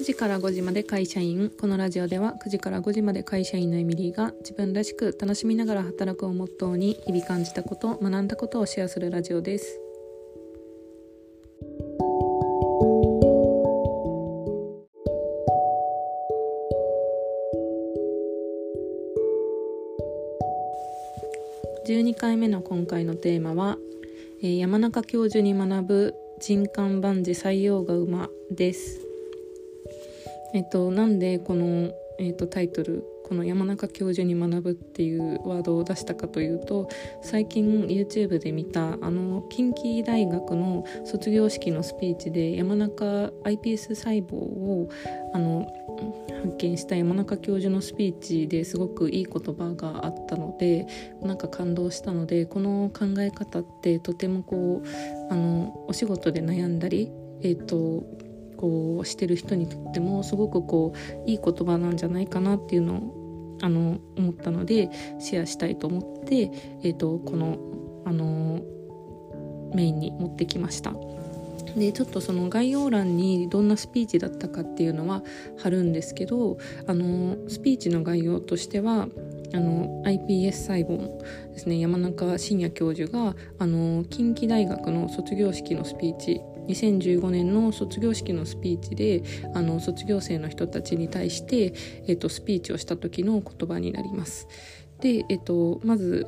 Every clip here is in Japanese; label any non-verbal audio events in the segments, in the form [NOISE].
9時から5時まで会社員このラジオでは9時から5時まで会社員のエミリーが自分らしく楽しみながら働くをモットーに日々感じたこと学んだことをシェアするラジオです12回目の今回のテーマは、えー山中教授に学ぶ人間万事採用が馬です。えっとなんでこの、えっと、タイトルこの山中教授に学ぶっていうワードを出したかというと最近 YouTube で見たあの近畿大学の卒業式のスピーチで山中 iPS 細胞をあの発見した山中教授のスピーチですごくいい言葉があったのでなんか感動したのでこの考え方ってとてもこうあのお仕事で悩んだりえっ、とこうしてる人にとってもすごくこういい言葉なんじゃないかなっていうのをあの思ったのでシェアしたいと思って、えー、とこのあのメインに持ってきました。でちょっとその概要欄にどんなスピーチだったかっていうのは貼るんですけどあのスピーチの概要としてはあの iPS 細胞のですね山中伸也教授があの近畿大学の卒業式のスピーチ2015年の卒業式のスピーチであの卒業生の人たちに対して、えっと、スピーチをした時の言葉になります。で、えっと、まず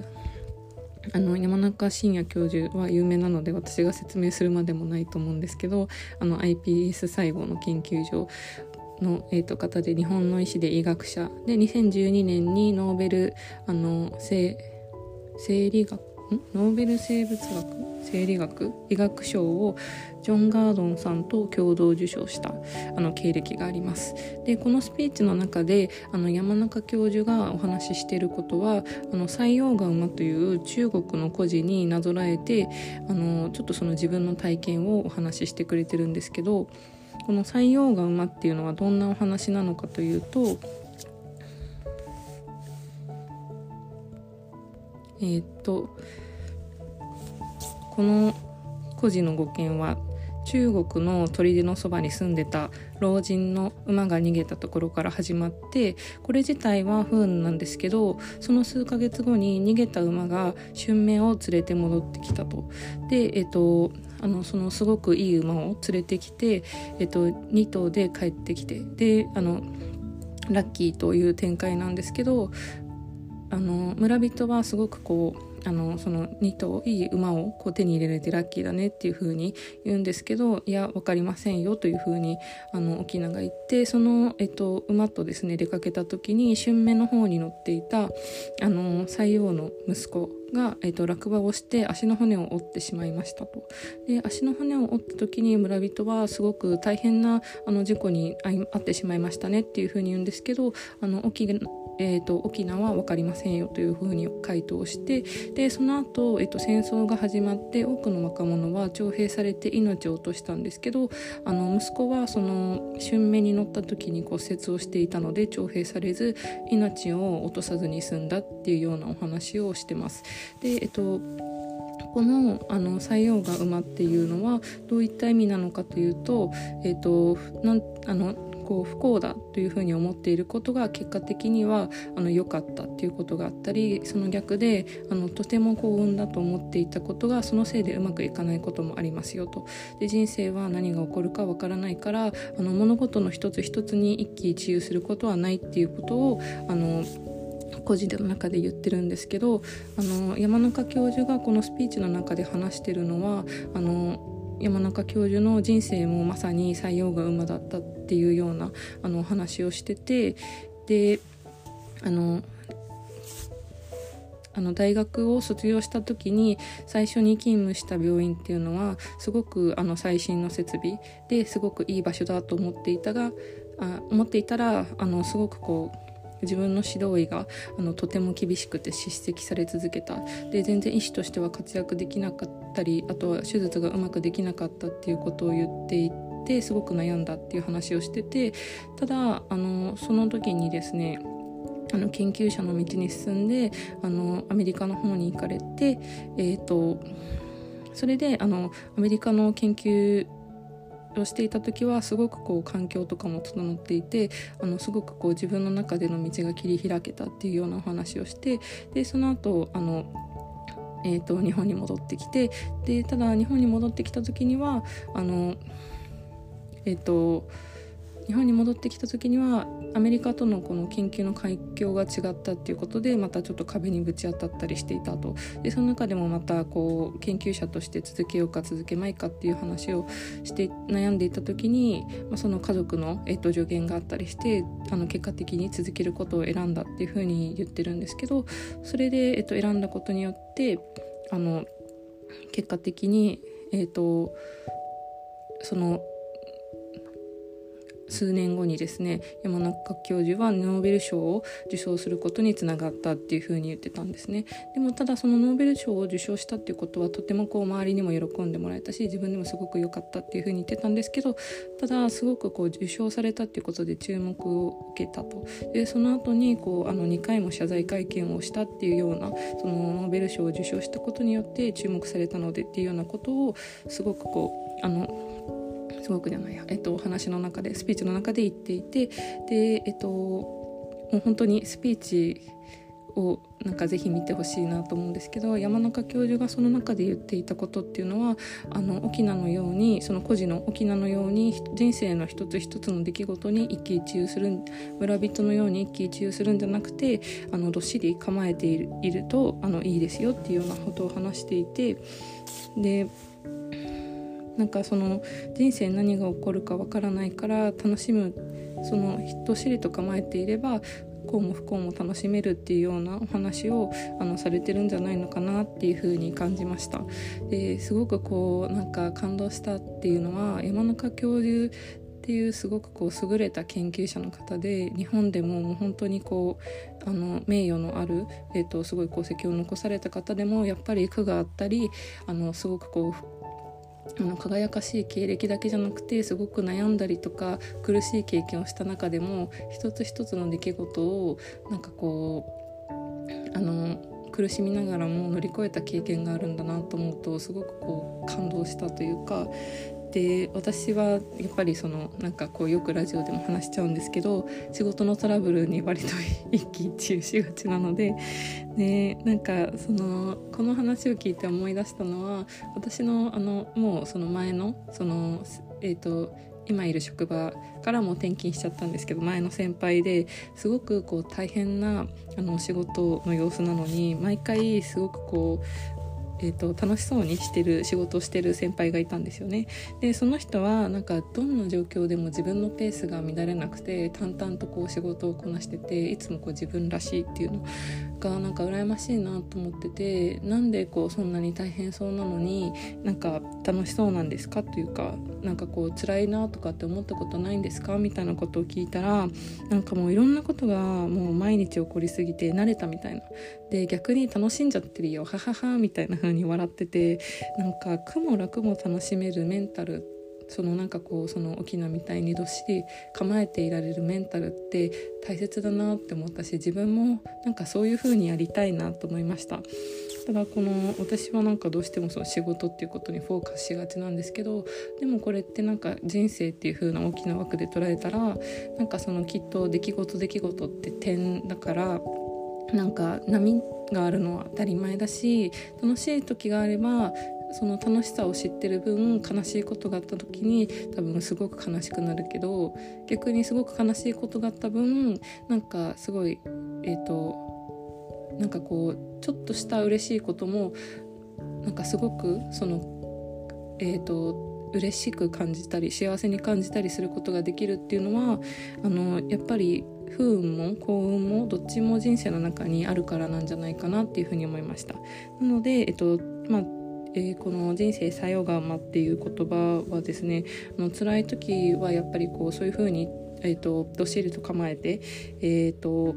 あの山中伸也教授は有名なので私が説明するまでもないと思うんですけどあの iPS 細胞の研究所の、えー、と方で日本の医師で医学者。で2012年にノーベルあの生生理学？ノーベル生物学？生理学？医学賞をジョン・ガードンさんと共同受賞したあの経歴があります。でこのスピーチの中であの山中教授がお話ししていることはあの採用が馬という中国の故事になぞらえてあのちょっとその自分の体験をお話ししてくれてるんですけどこの採用が馬っていうのはどんなお話なのかというとえーっとこの孤児の語源は中国の砦のそばに住んでた老人の馬が逃げたところから始まってこれ自体は不運なんですけどその数ヶ月後に逃げた馬が春明を連れて戻ってきたと。で、えっと、あのそのすごくいい馬を連れてきて、えっと、2頭で帰ってきてであのラッキーという展開なんですけどあの村人はすごくこうあのその2頭いい馬をこう手に入れられてラッキーだねっていう風に言うんですけどいや分かりませんよという風にあの沖縄が言ってその、えっと、馬とですね出かけた時に春目の方に乗っていたあの西洋の息子が、えっと、落馬をして足の骨を折ってしまいましたと。で足の骨を折った時に村人はすごく大変なあの事故に遭ってしまいましたねっていう風に言うんですけどあの沖えーと、沖縄は分かりませんよというふうに回答してでその後、えーと、戦争が始まって多くの若者は徴兵されて命を落としたんですけどあの息子はその春目に乗った時に骨折をしていたので徴兵されず命を落とさずに済んだっていうようなお話をしてます。でえっ、とこのあの採用が馬っていうのはどういった意味なのかというと,、えーとなんあのこう不幸だというふうに思っていることが結果的にはあの良かったっていうことがあったりその逆であのとても幸運だと思っていたことがそのせいでうまくいかないこともありますよと。で人生は何が起こるかわからないからあの物事の一つ一つに一喜一憂することはないっていうことをあの個人の中で言ってるんですけどあの山中教授がこのスピーチの中で話してるのはあの山中教授の人生もまさに採用が馬だったっていうようなあの話をしててであのあの大学を卒業した時に最初に勤務した病院っていうのはすごくあの最新の設備ですごくいい場所だと思っていたがあ思っていたらあのすごくこう自分の指導医があのとても厳しくて叱責され続けた。で全然医師としては活躍できなかったりあとは手術がうまくできなかったっていうことを言っていてすごく悩んだっていう話をしててただあのその時にですねあの研究者の道に進んであのアメリカの方に行かれて、えーと、それであのアメリカの研究をしていた時はすごくこう環境とかも整っていてあのすごくこう自分の中での道が切り開けたっていうようなお話をしてでその後あのえーと、日本に戻ってきてでただ日本に戻ってきた時にはあのえっ、ー、と日本に戻ってきた時にはアメリカとのこの研究の環境が違ったっていうことでまたちょっと壁にぶち当たったりしていたと。でその中でもまたこう研究者として続けようか続けまいかっていう話をして悩んでいた時に、まあ、その家族の、えっと、助言があったりしてあの結果的に続けることを選んだっていうふうに言ってるんですけどそれで、えっと、選んだことによってあの結果的に、えっとその数年後にですね山中教授はノーベル賞を受賞することにつながったっていうふうに言ってたんですね。でもただそのノーベル賞を受賞したっていうことはとてもこう周りにも喜んでもらえたし自分でもすごく良かったっていうふうに言ってたんですけどただすごくこう受賞されたっていうことで注目を受けたと。でその後にこうあの2回も謝罪会見をしたっていうようなそのノーベル賞を受賞したことによって注目されたのでっていうようなことをすごくこうあのすごくじゃないや、えっと、お話の中でスピーチの中で言っていてで、えっと、もう本当にスピーチをなんかぜひ見てほしいなと思うんですけど山中教授がその中で言っていたことっていうのはあの沖縄のようにその孤児の沖縄のように人生の一つ一つの出来事に一喜一憂する村人のように一喜一憂するんじゃなくてあのどっしり構えているいるとあのいいですよっていうようなことを話していてでなんかその人生何が起こるかわからないから楽しむそのどっしりと構えていれば幸も不幸も楽しめるっていうようなお話をあのされてるんじゃないのかなっていうふうに感じました。ですごくこうなんか感動したっていうのは山中教授っていうすごくこう優れた研究者の方で日本でももう本当にこうあの名誉のある、えーと、すごい功績を残された方でもやっぱり苦があったりあのすごくこうあの輝かしい経歴だけじゃなくてすごく悩んだりとか苦しい経験をした中でも一つ一つの出来事をなんかこうあの苦しみながらも乗り越えた経験があるんだなと思うとすごくこう感動したというかで私はやっぱりそのなんかこうよくラジオでも話しちゃうんですけど仕事のトラブルに割と [LAUGHS] 一喜一憂しがちなのででなんかそのこの話を聞いて思い出したのは私のあのもうその前のそのえっ、ー、と今いる職場からも転勤しちゃったんですけど前の先輩ですごくこう大変なあの仕事の様子なのに毎回すごくこうえーと、楽しそうにしてる仕事をしてる先輩がいたんですよね。でその人はなんかどんな状況でも自分のペースが乱れなくて淡々とこう仕事をこなしてていつもこう自分らしいっていうのがなんか羨ましいなと思っててなんでこうそんなに大変そうなのになんか楽しそうなんですかというかなんかこう辛いなとかって思ったことないんですかみたいなことを聞いたらなんかもういろんなことがもう毎日起こりすぎて慣れたみたいな。で逆に楽しんじゃってるよはははみたいな風に笑っててなんか苦も楽も楽しめるメンタルそのなんかこうその沖縄みたいにどっしり構えていられるメンタルって大切だなって思ったし自分もなんかそういう風にやりたいなと思いました。ただこの私はなんかどうしてもその仕事っていうことにフォーカスしがちなんですけどでもこれってなんか人生っていう風な大きな枠で捉えたらなんかそのきっと出来事出来事って点だからなんか波があるのは当たり前だし楽しい時があればその楽しさを知ってる分悲しいことがあった時に多分すごく悲しくなるけど逆にすごく悲しいことがあった分なんかすごいえっ、ー、となんかこうちょっとした嬉しいこともなんかすごくそのえっ、ー、と嬉しく感じたり幸せに感じたりすることができるっていうのはあのやっぱり不運も幸運もどっちも人生の中にあるからなんじゃないかなっていうふうに思いました。なので、えっとまあえー、この「人生さよがま」っていう言葉はですねあの辛い時はやっぱりこうそういうふうに、えーと、どっしりと構えて、えーと、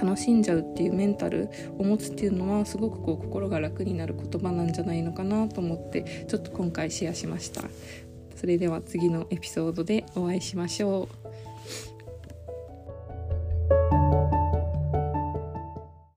楽しんじゃうっていうメンタルを持つっていうのはすごくこう心が楽になる言葉なんじゃないのかなと思ってちょっと今回シェアしました。それでは次のエピソードでお会いしましょう。